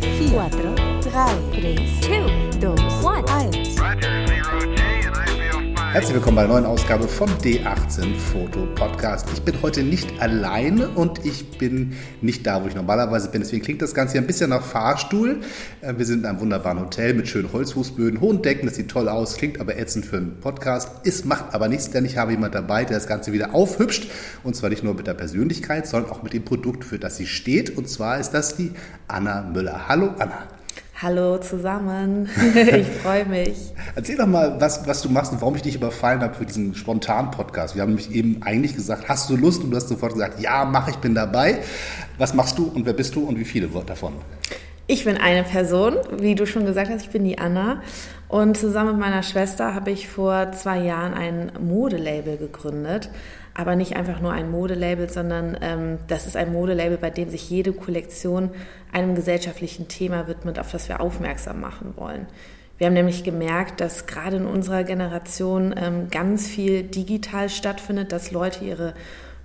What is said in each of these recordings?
5, 4, 3, 2, Herzlich willkommen bei einer neuen Ausgabe vom D18 Foto Podcast. Ich bin heute nicht alleine und ich bin nicht da, wo ich normalerweise bin. Deswegen klingt das Ganze hier ein bisschen nach Fahrstuhl. Äh, wir sind in einem wunderbaren Hotel mit schönen Holzfußböden, hohen Decken. Das sieht toll aus, klingt aber ätzend für einen Podcast. Ist, macht aber nichts, denn ich habe jemand dabei, der das Ganze wieder aufhübscht. Und zwar nicht nur mit der Persönlichkeit, sondern auch mit dem Produkt, für das sie steht. Und zwar ist das die Anna Müller. Hallo Anna. Hallo zusammen, ich freue mich. Erzähl doch mal, was, was du machst und warum ich dich überfallen habe für diesen spontanen Podcast. Wir haben nämlich eben eigentlich gesagt, hast du Lust? Und du hast sofort gesagt, ja, mach, ich bin dabei. Was machst du und wer bist du und wie viele davon? Ich bin eine Person, wie du schon gesagt hast, ich bin die Anna. Und zusammen mit meiner Schwester habe ich vor zwei Jahren ein Modelabel gegründet aber nicht einfach nur ein Modelabel, sondern ähm, das ist ein Modelabel, bei dem sich jede Kollektion einem gesellschaftlichen Thema widmet, auf das wir aufmerksam machen wollen. Wir haben nämlich gemerkt, dass gerade in unserer Generation ähm, ganz viel digital stattfindet, dass Leute ihre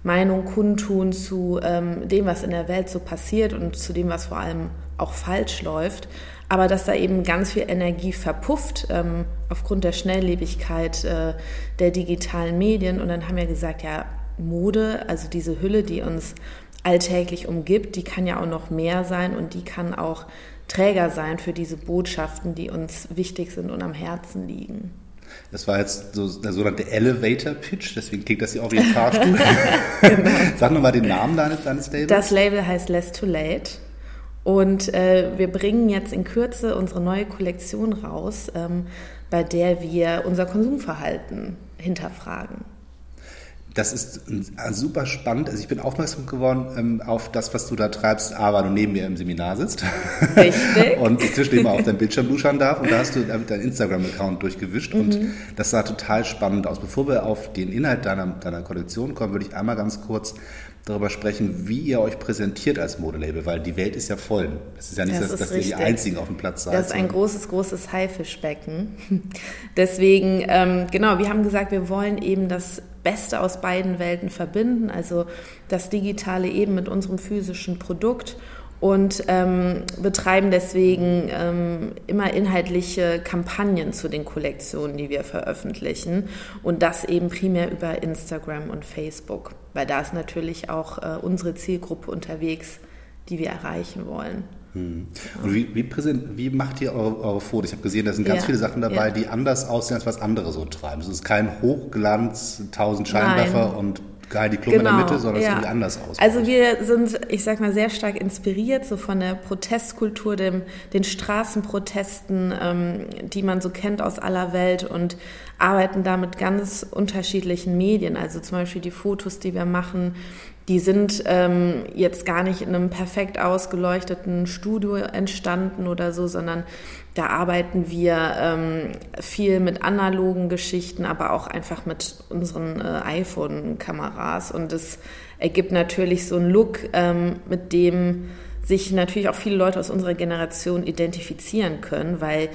Meinung kundtun zu ähm, dem, was in der Welt so passiert und zu dem, was vor allem auch falsch läuft aber dass da eben ganz viel Energie verpufft ähm, aufgrund der Schnelllebigkeit äh, der digitalen Medien. Und dann haben wir gesagt, ja, Mode, also diese Hülle, die uns alltäglich umgibt, die kann ja auch noch mehr sein und die kann auch Träger sein für diese Botschaften, die uns wichtig sind und am Herzen liegen. Das war jetzt so der sogenannte Elevator Pitch, deswegen klingt das hier auch wie ein Fahrstuhl. genau. Sag nochmal den Namen deines, deines Labels. Das Label heißt Less Too Late. Und äh, wir bringen jetzt in Kürze unsere neue Kollektion raus, ähm, bei der wir unser Konsumverhalten hinterfragen. Das ist super spannend. Also ich bin aufmerksam geworden ähm, auf das, was du da treibst, aber du neben mir im Seminar sitzt. Richtig. und ich zwischendurch mal auf dein Bildschirm luschern darf. Und da hast du damit deinen Instagram-Account durchgewischt. Mhm. Und das sah total spannend aus. Bevor wir auf den Inhalt deiner, deiner Kollektion kommen, würde ich einmal ganz kurz darüber sprechen, wie ihr euch präsentiert als Modelabel, weil die Welt ist ja voll. Es ist ja nicht, das dass, dass ihr die Einzigen auf dem Platz seid. Das ist ein großes, großes Haifischbecken. Deswegen, ähm, genau, wir haben gesagt, wir wollen eben das Beste aus beiden Welten verbinden, also das Digitale eben mit unserem physischen Produkt und ähm, betreiben deswegen ähm, immer inhaltliche Kampagnen zu den Kollektionen, die wir veröffentlichen und das eben primär über Instagram und Facebook, weil da ist natürlich auch äh, unsere Zielgruppe unterwegs, die wir erreichen wollen. Hm. Und wie, wie, präsent, wie, macht ihr eure, eure Fotos? Ich habe gesehen, da sind ganz ja, viele Sachen dabei, ja. die anders aussehen, als was andere so treiben. Es ist kein Hochglanz, tausend Scheinwerfer Nein. und geil die Klumme genau, in der genau, Mitte, sondern es ja. sieht anders aus. Also wir sind, ich sag mal, sehr stark inspiriert so von der Protestkultur, dem, den Straßenprotesten, ähm, die man so kennt aus aller Welt und arbeiten da mit ganz unterschiedlichen Medien. Also zum Beispiel die Fotos, die wir machen, die sind ähm, jetzt gar nicht in einem perfekt ausgeleuchteten Studio entstanden oder so, sondern da arbeiten wir ähm, viel mit analogen Geschichten, aber auch einfach mit unseren äh, iPhone-Kameras. Und es ergibt natürlich so einen Look, ähm, mit dem sich natürlich auch viele Leute aus unserer Generation identifizieren können, weil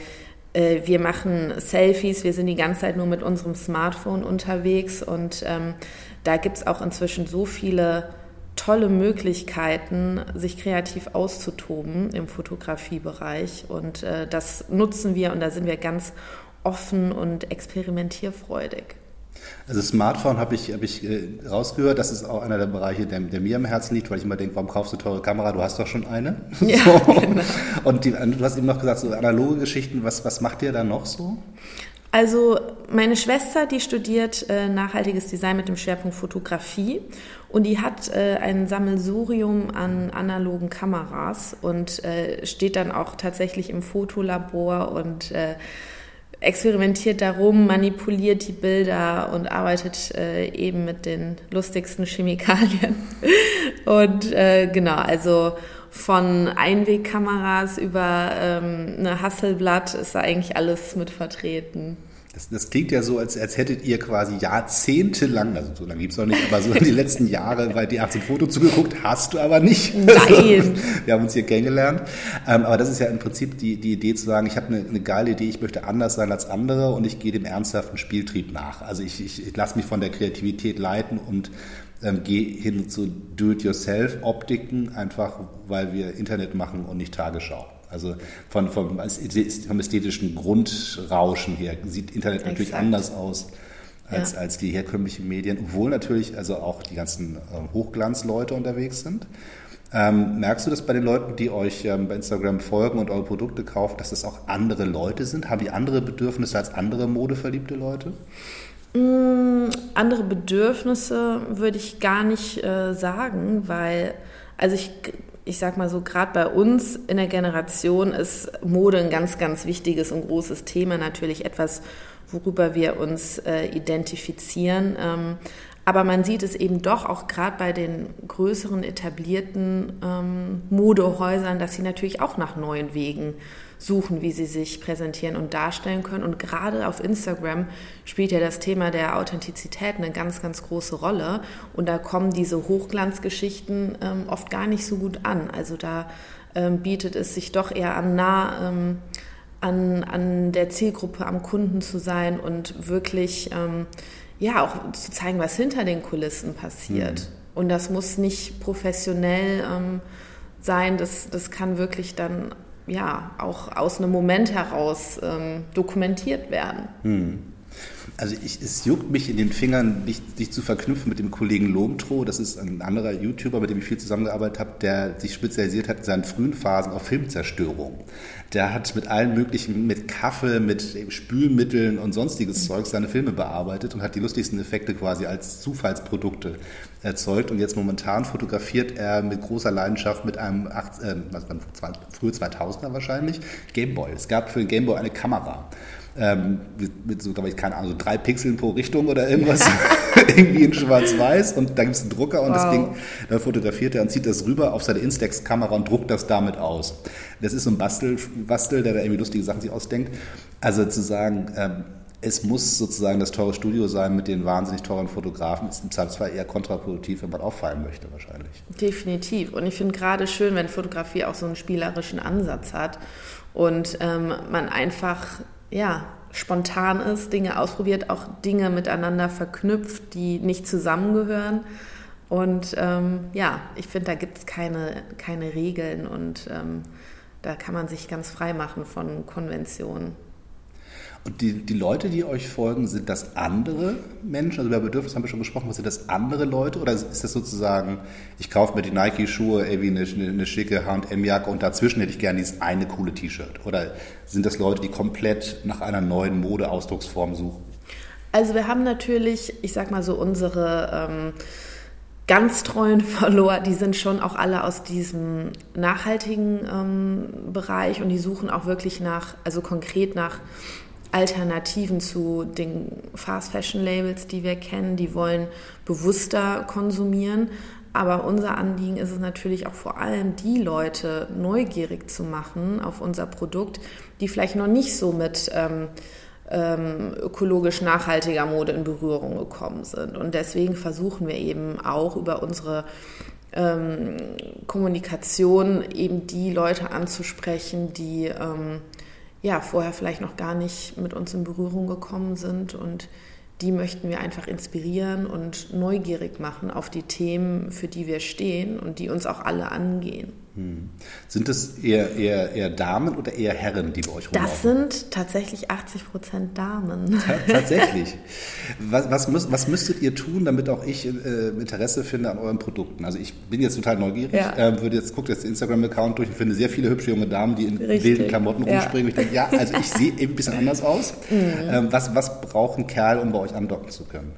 äh, wir machen Selfies, wir sind die ganze Zeit nur mit unserem Smartphone unterwegs und ähm, da gibt es auch inzwischen so viele tolle Möglichkeiten, sich kreativ auszutoben im Fotografiebereich. Und äh, das nutzen wir und da sind wir ganz offen und experimentierfreudig. Also Smartphone habe ich, hab ich äh, rausgehört, das ist auch einer der Bereiche, der, der, mir am Herzen liegt, weil ich immer denke, warum kaufst du teure Kamera? Du hast doch schon eine. Ja, so. genau. Und die, du hast eben noch gesagt, so analoge Geschichten, was, was macht ihr da noch so? Also meine Schwester, die studiert äh, nachhaltiges Design mit dem Schwerpunkt Fotografie und die hat äh, ein Sammelsurium an analogen Kameras und äh, steht dann auch tatsächlich im Fotolabor und äh, experimentiert darum, manipuliert die Bilder und arbeitet äh, eben mit den lustigsten Chemikalien. und äh, genau, also von Einwegkameras über ähm, eine Hasselblatt ist da eigentlich alles mit vertreten. Das, das, klingt ja so, als, als hättet ihr quasi jahrzehntelang, also so lange gibt es noch nicht, aber so die letzten Jahre bei D18 Foto zugeguckt, hast du aber nicht. Nein. Wir haben uns hier kennengelernt. Ähm, aber das ist ja im Prinzip die, die Idee zu sagen, ich habe eine, eine geile Idee, ich möchte anders sein als andere und ich gehe dem ernsthaften Spieltrieb nach. Also ich, ich, ich lasse mich von der Kreativität leiten und ähm, geh hin zu Do-it-yourself-Optiken, einfach weil wir Internet machen und nicht Tagesschau. Also von, vom, vom ästhetischen Grundrauschen her sieht Internet Exakt. natürlich anders aus als, ja. als die herkömmlichen Medien, obwohl natürlich also auch die ganzen äh, Hochglanzleute unterwegs sind. Ähm, merkst du das bei den Leuten, die euch ähm, bei Instagram folgen und eure Produkte kaufen, dass das auch andere Leute sind? Haben die andere Bedürfnisse als andere modeverliebte Leute? Mm, andere Bedürfnisse würde ich gar nicht äh, sagen, weil, also ich, ich sag mal so, gerade bei uns in der Generation ist Mode ein ganz, ganz wichtiges und großes Thema, natürlich etwas, worüber wir uns äh, identifizieren. Ähm, aber man sieht es eben doch auch gerade bei den größeren etablierten ähm, Modehäusern, dass sie natürlich auch nach neuen Wegen suchen, wie sie sich präsentieren und darstellen können. Und gerade auf Instagram spielt ja das Thema der Authentizität eine ganz, ganz große Rolle. Und da kommen diese Hochglanzgeschichten ähm, oft gar nicht so gut an. Also da ähm, bietet es sich doch eher an, nah ähm, an, an der Zielgruppe, am Kunden zu sein und wirklich ähm, ja, auch zu zeigen, was hinter den Kulissen passiert. Mhm. Und das muss nicht professionell ähm, sein, das, das kann wirklich dann ja auch aus einem Moment heraus ähm, dokumentiert werden. Mhm. Also ich, es juckt mich in den Fingern, dich, dich zu verknüpfen mit dem Kollegen Lomtro. Das ist ein anderer YouTuber, mit dem ich viel zusammengearbeitet habe, der sich spezialisiert hat in seinen frühen Phasen auf Filmzerstörung. Der hat mit allen möglichen, mit Kaffee, mit Spülmitteln und sonstiges Zeug seine Filme bearbeitet und hat die lustigsten Effekte quasi als Zufallsprodukte erzeugt. Und jetzt momentan fotografiert er mit großer Leidenschaft mit einem, acht, äh, was man, frühe 2000er wahrscheinlich, Gameboy. Es gab für den Gameboy eine Kamera ähm, mit so, glaube ich, keine Ahnung, so drei Pixeln pro Richtung oder irgendwas, irgendwie in schwarz-weiß und da gibt es einen Drucker und wow. das Ding, da fotografiert er und zieht das rüber auf seine Instax-Kamera und druckt das damit aus. Das ist so ein Bastel, Bastel der da irgendwie lustige Sachen sich ausdenkt. Also zu sagen, ähm, es muss sozusagen das teure Studio sein mit den wahnsinnig teuren Fotografen. Ist im Zweifelsfall eher kontraproduktiv, wenn man auffallen möchte, wahrscheinlich. Definitiv. Und ich finde gerade schön, wenn Fotografie auch so einen spielerischen Ansatz hat und ähm, man einfach ja, spontan ist, Dinge ausprobiert, auch Dinge miteinander verknüpft, die nicht zusammengehören. Und ähm, ja, ich finde, da gibt es keine, keine Regeln und ähm, da kann man sich ganz frei machen von Konventionen. Und die, die Leute, die euch folgen, sind das andere Menschen? Also über Bedürfnis haben wir schon gesprochen, sind das andere Leute? Oder ist das sozusagen, ich kaufe mir die Nike-Schuhe, irgendwie eine, eine, eine schicke H&M-Jacke und dazwischen hätte ich gerne dieses eine coole T-Shirt? Oder sind das Leute, die komplett nach einer neuen Mode-Ausdrucksform suchen? Also wir haben natürlich, ich sag mal so, unsere... Ähm, ganz treuen Follower, die sind schon auch alle aus diesem nachhaltigen ähm, Bereich und die suchen auch wirklich nach, also konkret nach Alternativen zu den Fast Fashion Labels, die wir kennen. Die wollen bewusster konsumieren. Aber unser Anliegen ist es natürlich auch vor allem, die Leute neugierig zu machen auf unser Produkt, die vielleicht noch nicht so mit ähm, ähm, ökologisch nachhaltiger Mode in Berührung gekommen sind. Und deswegen versuchen wir eben auch über unsere ähm, Kommunikation eben die Leute anzusprechen, die ähm, ja, vorher vielleicht noch gar nicht mit uns in Berührung gekommen sind und die möchten wir einfach inspirieren und neugierig machen auf die Themen, für die wir stehen und die uns auch alle angehen. Hm. Sind es eher, eher, eher Damen oder eher Herren, die bei euch rumlaufen? Das sind tatsächlich 80 Prozent Damen. tatsächlich. Was, was, müsst, was, müsstet ihr tun, damit auch ich äh, Interesse finde an euren Produkten? Also ich bin jetzt total neugierig, ja. äh, würde jetzt gucke jetzt den Instagram-Account durch und finde sehr viele hübsche junge Damen, die in Richtig. wilden Klamotten ja. rumspringen. Ich denke, ja, also ich sehe eben ein bisschen anders aus. Mhm. Ähm, was, was braucht ein Kerl, um bei euch andocken zu können?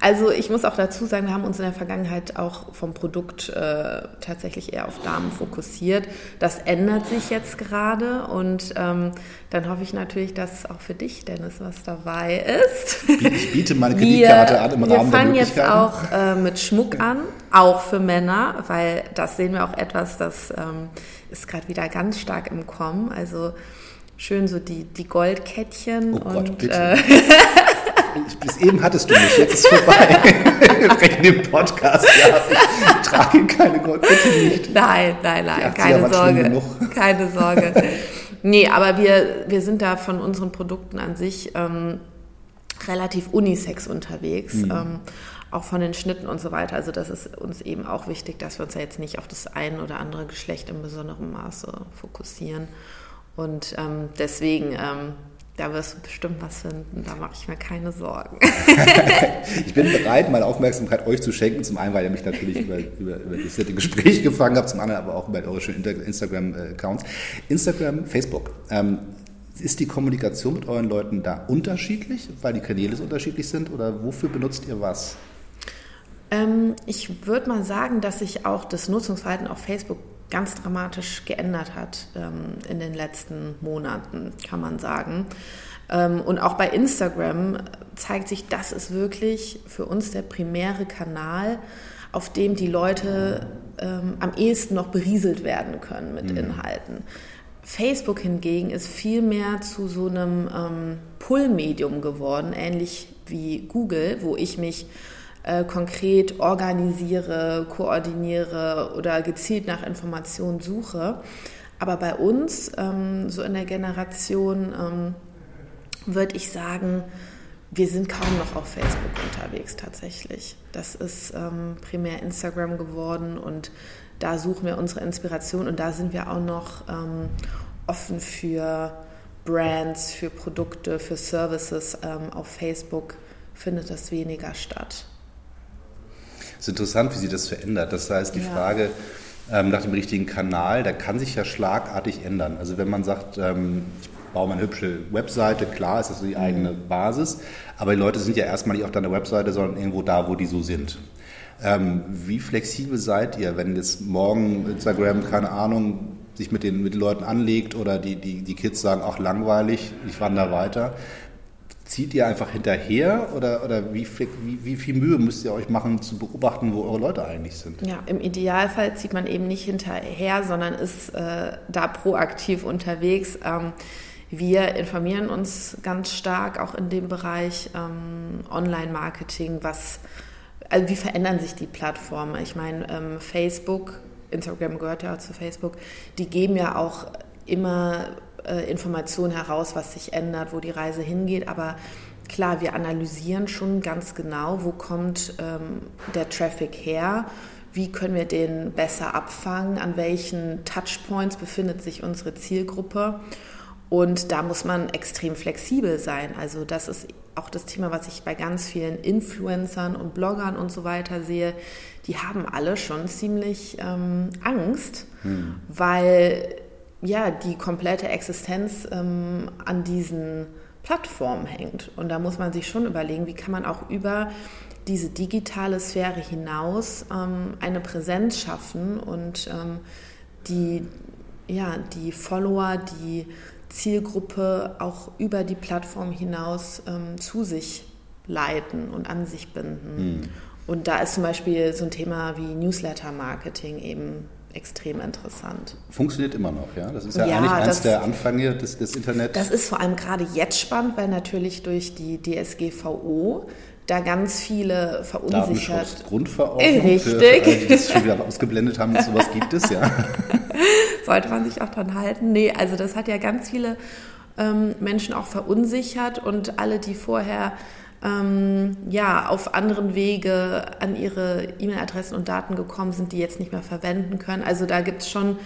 Also ich muss auch dazu sagen, wir haben uns in der Vergangenheit auch vom Produkt äh, tatsächlich eher auf Damen fokussiert. Das ändert sich jetzt gerade und ähm, dann hoffe ich natürlich, dass auch für dich, Dennis, was dabei ist. Ich biete meine Kreditkarte an im Rahmen der Wir fangen jetzt auch äh, mit Schmuck an, auch für Männer, weil das sehen wir auch etwas, das ähm, ist gerade wieder ganz stark im Kommen. Also schön so die, die Goldkettchen oh und Gott, äh, Bis eben hattest du mich, jetzt ist es vorbei. Wegen dem Podcast. Ja, ich trage keine Goldkette nicht. Nein, nein, nein, keine Sorge. Keine Sorge. Nee, aber wir, wir sind da von unseren Produkten an sich ähm, relativ unisex unterwegs. Mhm. Ähm, auch von den Schnitten und so weiter. Also das ist uns eben auch wichtig, dass wir uns ja jetzt nicht auf das ein oder andere Geschlecht in besonderem Maße fokussieren. Und ähm, deswegen ähm, da wirst du bestimmt was finden, da mache ich mir keine Sorgen. ich bin bereit, meine Aufmerksamkeit euch zu schenken. Zum einen, weil ihr mich natürlich über, über, über das nette Gespräch gefangen habt, zum anderen aber auch über eure schönen Instagram-Accounts. Instagram, Facebook. Ähm, ist die Kommunikation mit euren Leuten da unterschiedlich, weil die Kanäle so unterschiedlich sind oder wofür benutzt ihr was? Ähm, ich würde mal sagen, dass sich auch das Nutzungsverhalten auf Facebook ganz dramatisch geändert hat ähm, in den letzten Monaten, kann man sagen. Ähm, und auch bei Instagram zeigt sich, das ist wirklich für uns der primäre Kanal, auf dem die Leute ähm, am ehesten noch berieselt werden können mit mhm. Inhalten. Facebook hingegen ist viel mehr zu so einem ähm, Pull-Medium geworden, ähnlich wie Google, wo ich mich äh, konkret organisiere, koordiniere oder gezielt nach Informationen suche. Aber bei uns, ähm, so in der Generation, ähm, würde ich sagen, wir sind kaum noch auf Facebook unterwegs tatsächlich. Das ist ähm, primär Instagram geworden und da suchen wir unsere Inspiration und da sind wir auch noch ähm, offen für Brands, für Produkte, für Services. Ähm, auf Facebook findet das weniger statt. Es ist interessant, wie sich das verändert. Das heißt, die ja. Frage ähm, nach dem richtigen Kanal, da kann sich ja schlagartig ändern. Also wenn man sagt, ähm, ich baue mal eine hübsche Webseite, klar ist das so die mhm. eigene Basis, aber die Leute sind ja erstmal nicht auf deiner Webseite, sondern irgendwo da, wo die so sind. Ähm, wie flexibel seid ihr, wenn jetzt morgen Instagram, keine Ahnung, sich mit den, mit den Leuten anlegt oder die, die, die Kids sagen, ach langweilig, ich wandere weiter. Zieht ihr einfach hinterher oder, oder wie, wie, wie, viel Mühe müsst ihr euch machen, zu beobachten, wo eure Leute eigentlich sind? Ja, im Idealfall zieht man eben nicht hinterher, sondern ist äh, da proaktiv unterwegs. Ähm, wir informieren uns ganz stark auch in dem Bereich ähm, Online-Marketing, was, also wie verändern sich die Plattformen? Ich meine, ähm, Facebook, Instagram gehört ja zu Facebook, die geben ja auch immer äh, Informationen heraus, was sich ändert, wo die Reise hingeht. Aber klar, wir analysieren schon ganz genau, wo kommt ähm, der Traffic her, wie können wir den besser abfangen, an welchen Touchpoints befindet sich unsere Zielgruppe. Und da muss man extrem flexibel sein. Also das ist auch das Thema, was ich bei ganz vielen Influencern und Bloggern und so weiter sehe. Die haben alle schon ziemlich ähm, Angst, hm. weil ja, die komplette Existenz ähm, an diesen Plattformen hängt. Und da muss man sich schon überlegen, wie kann man auch über diese digitale Sphäre hinaus ähm, eine Präsenz schaffen und ähm, die, ja, die Follower, die Zielgruppe auch über die Plattform hinaus ähm, zu sich leiten und an sich binden. Mhm. Und da ist zum Beispiel so ein Thema wie Newsletter-Marketing eben extrem interessant. Funktioniert immer noch, ja? Das ist ja, ja eigentlich eines der Anfänge des, des Internets. Das ist vor allem gerade jetzt spannend, weil natürlich durch die DSGVO da ganz viele verunsichert. Grundverordnung. Richtig. Für, für alle, die das schon wieder ausgeblendet haben, sowas gibt es, ja. Sollte man sich auch dran halten. Nee, also das hat ja ganz viele ähm, Menschen auch verunsichert und alle, die vorher ähm, ja, auf anderen Wege an ihre E-Mail-Adressen und Daten gekommen sind, die jetzt nicht mehr verwenden können. Also da gibt es schon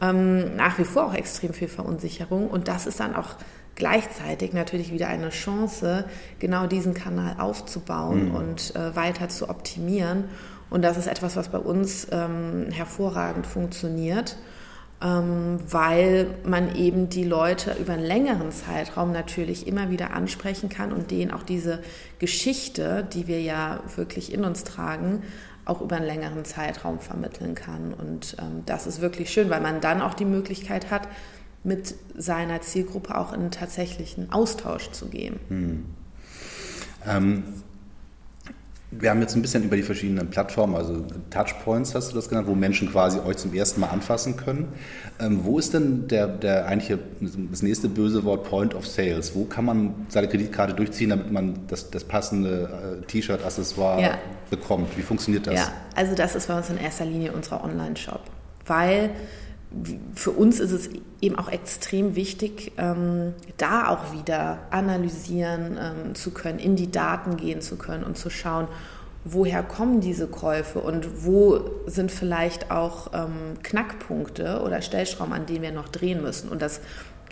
ähm, nach wie vor auch extrem viel Verunsicherung und das ist dann auch gleichzeitig natürlich wieder eine Chance, genau diesen Kanal aufzubauen mhm. und äh, weiter zu optimieren. Und das ist etwas, was bei uns ähm, hervorragend funktioniert weil man eben die Leute über einen längeren Zeitraum natürlich immer wieder ansprechen kann und denen auch diese Geschichte, die wir ja wirklich in uns tragen, auch über einen längeren Zeitraum vermitteln kann. Und ähm, das ist wirklich schön, weil man dann auch die Möglichkeit hat, mit seiner Zielgruppe auch in einen tatsächlichen Austausch zu gehen. Hm. Ähm, wir haben jetzt ein bisschen über die verschiedenen Plattformen, also Touchpoints hast du das genannt, wo Menschen quasi euch zum ersten Mal anfassen können. Ähm, wo ist denn der, der eigentliche, das nächste böse Wort Point of Sales? Wo kann man seine Kreditkarte durchziehen, damit man das, das passende äh, T-Shirt, Accessoire ja. bekommt? Wie funktioniert das? Ja, also das ist bei uns in erster Linie unser Online-Shop, weil für uns ist es eben auch extrem wichtig, ähm, da auch wieder analysieren ähm, zu können, in die Daten gehen zu können und zu schauen, woher kommen diese Käufe und wo sind vielleicht auch ähm, Knackpunkte oder Stellschrauben, an denen wir noch drehen müssen. Und das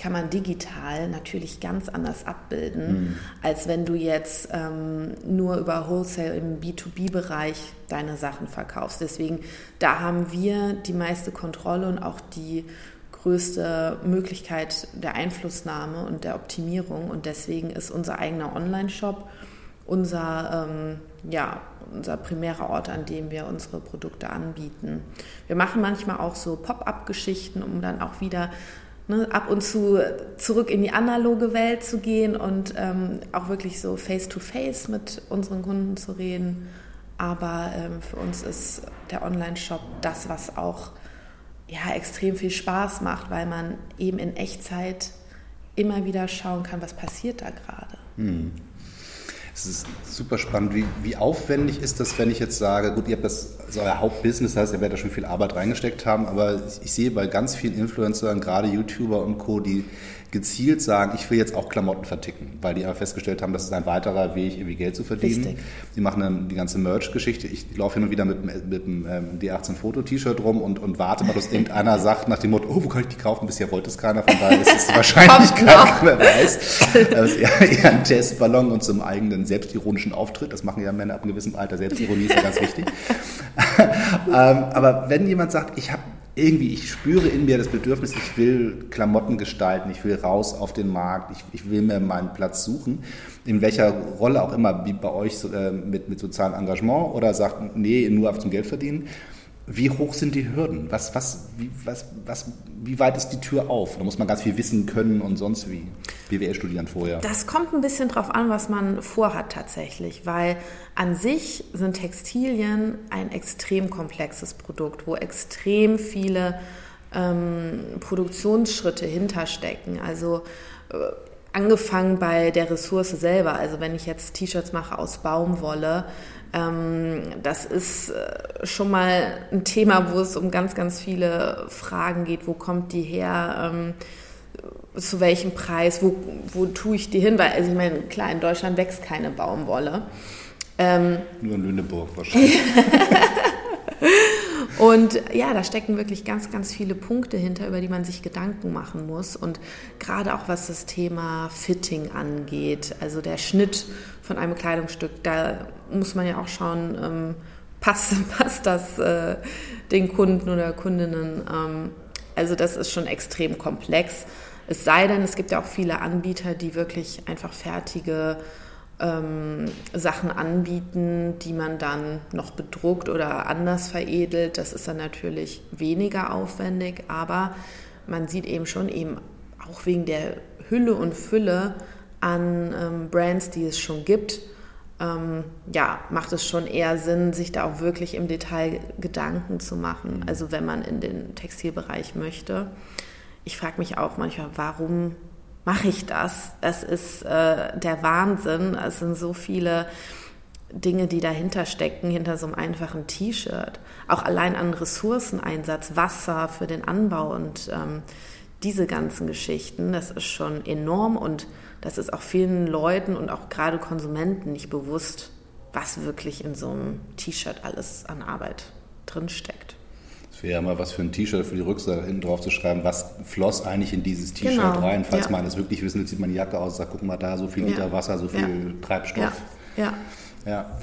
kann man digital natürlich ganz anders abbilden, mhm. als wenn du jetzt ähm, nur über Wholesale im B2B-Bereich deine Sachen verkaufst. Deswegen, da haben wir die meiste Kontrolle und auch die größte Möglichkeit der Einflussnahme und der Optimierung. Und deswegen ist unser eigener Online-Shop unser, ähm, ja, unser primärer Ort, an dem wir unsere Produkte anbieten. Wir machen manchmal auch so Pop-up-Geschichten, um dann auch wieder ne, ab und zu zurück in die analoge Welt zu gehen und ähm, auch wirklich so face-to-face -face mit unseren Kunden zu reden. Aber ähm, für uns ist der Online-Shop das, was auch ja, extrem viel Spaß macht, weil man eben in Echtzeit immer wieder schauen kann, was passiert da gerade. Hm. Es ist super spannend. Wie, wie aufwendig ist das, wenn ich jetzt sage, gut, ihr habt das, das euer Hauptbusiness, heißt, ihr werdet da schon viel Arbeit reingesteckt haben, aber ich, ich sehe bei ganz vielen Influencern, gerade YouTuber und Co., die gezielt sagen, ich will jetzt auch Klamotten verticken, weil die aber festgestellt haben, das ist ein weiterer Weg, irgendwie Geld zu verdienen. Richtig. Die machen dann die ganze Merch-Geschichte. Ich laufe hin und wieder mit, mit einem ähm, D18-Foto-T-Shirt rum und, und warte mal, dass irgendeiner sagt nach dem Motto, oh, wo kann ich die kaufen? Bisher wollte es keiner, von daher ist es wahrscheinlich keiner, wer weiß. Das ist eher, eher ein Testballon und zum eigenen selbstironischen Auftritt. Das machen ja Männer ab einem gewissen Alter. Selbstironie ist ja ganz wichtig. ähm, aber wenn jemand sagt, ich habe irgendwie, ich spüre in mir das Bedürfnis, ich will Klamotten gestalten, ich will raus auf den Markt, ich, ich will mir meinen Platz suchen, in welcher Rolle auch immer, wie bei euch äh, mit, mit sozialem Engagement oder sagt, nee, nur auf zum Geld verdienen. Wie hoch sind die Hürden? Was, was, wie, was, was, wie weit ist die Tür auf? Da muss man ganz viel wissen können und sonst wie. BWL studieren vorher. Das kommt ein bisschen drauf an, was man vorhat tatsächlich, weil an sich sind Textilien ein extrem komplexes Produkt, wo extrem viele ähm, Produktionsschritte hinterstecken. Also äh, angefangen bei der Ressource selber. Also wenn ich jetzt T-Shirts mache aus Baumwolle, das ist äh, schon mal ein Thema, wo es um ganz, ganz viele Fragen geht. Wo kommt die her? Ähm, zu welchem Preis? Wo, wo tue ich die hin? Weil, also ich meine, klar, in Deutschland wächst keine Baumwolle. Ähm, Nur in Lüneburg wahrscheinlich. Und ja, da stecken wirklich ganz, ganz viele Punkte hinter, über die man sich Gedanken machen muss. Und gerade auch was das Thema Fitting angeht, also der Schnitt von einem Kleidungsstück, da muss man ja auch schauen, ähm, passt, passt das äh, den Kunden oder Kundinnen. Ähm, also das ist schon extrem komplex. Es sei denn, es gibt ja auch viele Anbieter, die wirklich einfach fertige ähm, Sachen anbieten, die man dann noch bedruckt oder anders veredelt. Das ist dann natürlich weniger aufwendig, aber man sieht eben schon eben auch wegen der Hülle und Fülle an ähm, Brands, die es schon gibt, ähm, ja, macht es schon eher Sinn, sich da auch wirklich im Detail Gedanken zu machen. Mhm. Also wenn man in den Textilbereich möchte. Ich frage mich auch manchmal, warum mache ich das? Das ist äh, der Wahnsinn. Es sind so viele Dinge, die dahinter stecken, hinter so einem einfachen T-Shirt. Auch allein an Ressourceneinsatz, Wasser für den Anbau und ähm, diese ganzen Geschichten, das ist schon enorm und das ist auch vielen Leuten und auch gerade Konsumenten nicht bewusst, was wirklich in so einem T-Shirt alles an Arbeit drinsteckt wäre mal was für ein T-Shirt für die Rückseite hinten drauf zu schreiben, was floss eigentlich in dieses T-Shirt genau. rein. Falls ja. man es wirklich wissen will, sieht man die Jacke aus, sagt, guck mal da, so viel Liter ja. Wasser, so viel ja. Treibstoff. Ja. ja.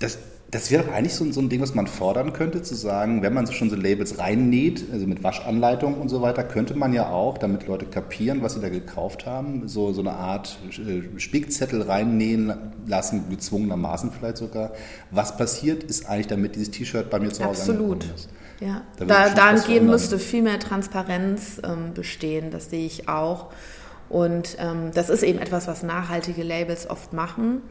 Das, das wäre doch eigentlich so, so, ein Ding, was man fordern könnte, zu sagen, wenn man schon so Labels reinnäht, also mit Waschanleitung und so weiter, könnte man ja auch, damit Leute kapieren, was sie da gekauft haben, so, so eine Art äh, Spickzettel reinnähen lassen, gezwungenermaßen vielleicht sogar. Was passiert ist eigentlich, damit dieses T-Shirt bei mir zu Hause Absolut. ist. Ja, da, da dahingehend müsste viel mehr Transparenz ähm, bestehen, das sehe ich auch. Und ähm, das ist eben etwas, was nachhaltige Labels oft machen.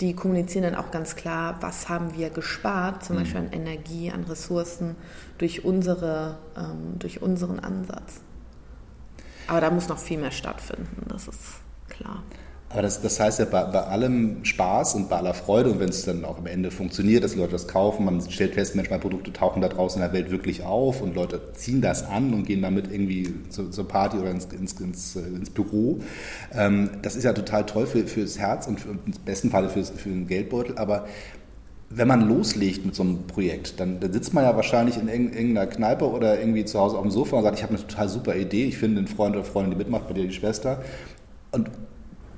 Die kommunizieren dann auch ganz klar, was haben wir gespart, zum mhm. Beispiel an Energie, an Ressourcen, durch, unsere, ähm, durch unseren Ansatz. Aber da muss noch viel mehr stattfinden, das ist klar. Aber das, das heißt ja, bei, bei, allem Spaß und bei aller Freude und wenn es dann auch am Ende funktioniert, dass Leute das kaufen, man stellt fest, Mensch, meine Produkte tauchen da draußen in der Welt wirklich auf und Leute ziehen das an und gehen damit irgendwie zu, zur Party oder ins, ins, ins, ins Büro. Ähm, das ist ja total toll für, fürs Herz und für, im besten Falle fürs, für den Geldbeutel, aber wenn man loslegt mit so einem Projekt, dann, dann sitzt man ja wahrscheinlich in irgendeiner Kneipe oder irgendwie zu Hause auf dem Sofa und sagt, ich habe eine total super Idee, ich finde einen Freund oder Freundin, die mitmacht, bei dir die Schwester. Und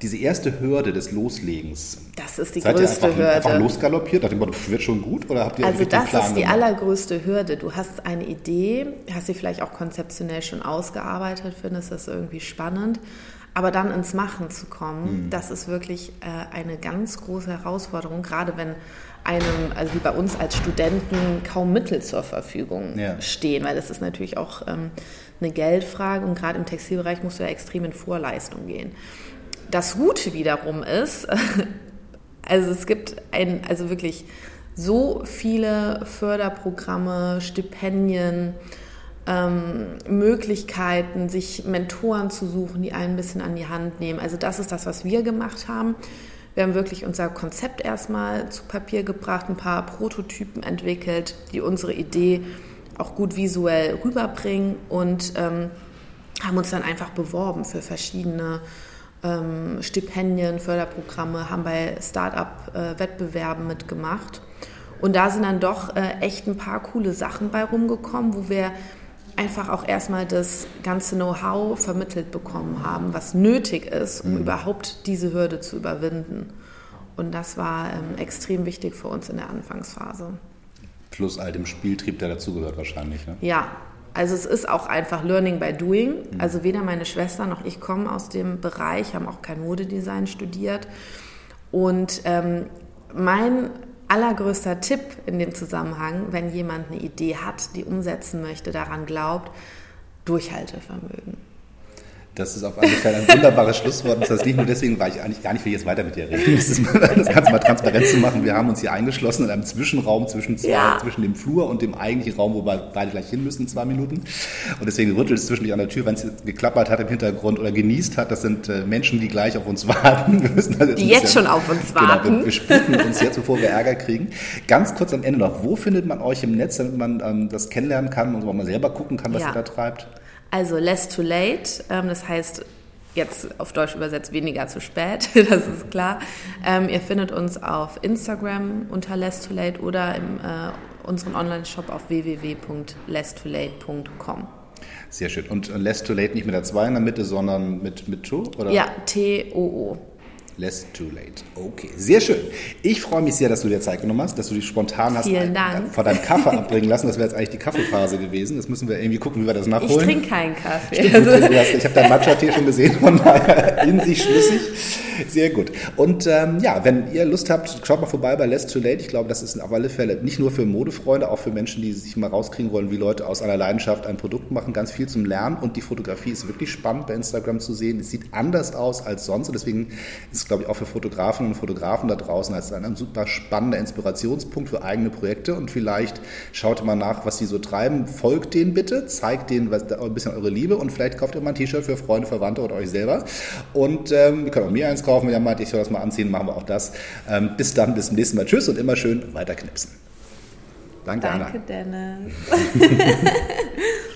diese erste Hürde des Loslegens. Das ist die seid größte ihr einfach, Hürde. einfach losgaloppiert? Dachte ich, wird schon gut? Oder habt ihr Also das Plan ist die gemacht? allergrößte Hürde. Du hast eine Idee, hast sie vielleicht auch konzeptionell schon ausgearbeitet, findest das irgendwie spannend. Aber dann ins Machen zu kommen, Mhm. das ist wirklich äh, eine ganz große Herausforderung, gerade wenn einem, also wie bei uns als Studenten, kaum Mittel zur Verfügung Ja. stehen, weil das ist natürlich auch ähm, eine Geldfrage und gerade im Textilbereich musst du ja extrem in Vorleistung gehen. Das Gute wiederum ist, also es gibt ein, also wirklich so viele Förderprogramme, Stipendien, ähm, Möglichkeiten, sich Mentoren zu suchen, die einen ein bisschen an die Hand nehmen. Also das ist das, was wir gemacht haben. Wir haben wirklich unser Konzept erstmal zu Papier gebracht, ein paar Prototypen entwickelt, die unsere Idee auch gut visuell rüberbringen und ähm, haben uns dann einfach beworben für verschiedene ähm, Stipendien, Förderprogramme, haben bei Start-up-Wettbewerben mitgemacht. Und da sind dann doch äh, echt ein paar coole Sachen bei rumgekommen, wo wir einfach auch erstmal das ganze Know-how vermittelt bekommen haben, was nötig ist, um überhaupt diese Hürde zu überwinden. Und das war ähm, extrem wichtig für uns in der Anfangsphase. Plus all dem Spieltrieb, der dazugehört wahrscheinlich. Ne? Ja, also es ist auch einfach Learning by Doing. Also weder meine Schwester noch ich kommen aus dem Bereich, haben auch kein Modedesign studiert. Und ähm, mein allergrößter Tipp in dem Zusammenhang, wenn jemand eine Idee hat, die umsetzen möchte, daran glaubt, Durchhaltevermögen. Das ist auf alle Fälle ein wunderbares Schlusswort. Das ist nicht nur deswegen, weil ich eigentlich gar nicht will jetzt weiter mit dir reden. Das, ist mal, das Ganze mal transparent zu machen. Wir haben uns hier eingeschlossen in einem Zwischenraum zwischen, zwei, Ja. zwischen dem Flur und dem eigentlichen Raum, wo wir beide gleich hin müssen zwei Minuten. Und deswegen rüttelt es zwischendurch an der Tür, wenn es geklappert hat im Hintergrund oder genießt hat. Das sind äh, Menschen, die gleich auf uns warten. Wir müssen also Die ein jetzt bisschen- schon auf uns Genau, warten. wir, wir sputen uns jetzt, bevor wir Ärger kriegen. Ganz kurz am Ende noch, wo findet man euch im Netz, damit man ähm, das kennenlernen kann und so mal selber gucken kann, was Ja. ihr da treibt? Also less too late, ähm, das heißt jetzt auf Deutsch übersetzt weniger zu spät, das ist klar. Ähm, ihr findet uns auf Instagram unter less too late oder im äh, unseren Online-Shop auf www.lesstolate.com. Sehr schön. Und äh, Less Too Late nicht mit der 2 in der Mitte, sondern mit, mit To? Oder? Ja, T-O-O. Less Too Late. Okay, sehr schön. Ich freue mich sehr, dass du dir Zeit genommen hast, dass du dich spontan hast Vielen Dank. vor deinem Kaffee abbringen lassen. Das wäre jetzt eigentlich die Kaffeephase gewesen. Das müssen wir irgendwie gucken, wie wir das Ich nachholen. trinke keinen Kaffee. Stimmt, Also, ich habe dein Matcha-Tee schon gesehen, von daher in sich schlüssig. Sehr gut. Und ähm, ja, wenn ihr Lust habt, schaut mal vorbei bei Less Too Late. Ich glaube, das ist auf alle Fälle nicht nur für Modefreunde, auch für Menschen, die sich mal rauskriegen wollen, wie Leute aus einer Leidenschaft ein Produkt machen. Ganz viel zum Lernen. Und die Fotografie ist wirklich spannend bei Instagram zu sehen. Es sieht anders aus als sonst. Und deswegen ist es, glaube ich, auch für Fotografen und Fotografen da draußen als ein super spannender Inspirationspunkt für eigene Projekte. Und vielleicht schaut mal nach, was die so treiben. Folgt denen bitte, zeigt denen was, ein bisschen eure Liebe und vielleicht kauft ihr mal ein T-Shirt für Freunde, Verwandte oder euch selber. Und ähm, ihr könnt auch mir eins kaufen, wenn ihr meint, ich soll das mal anziehen, machen wir auch das. Ähm, bis dann, bis zum nächsten Mal. Tschüss und immer schön weiter knipsen. Danke, Anna. danke, Dennis.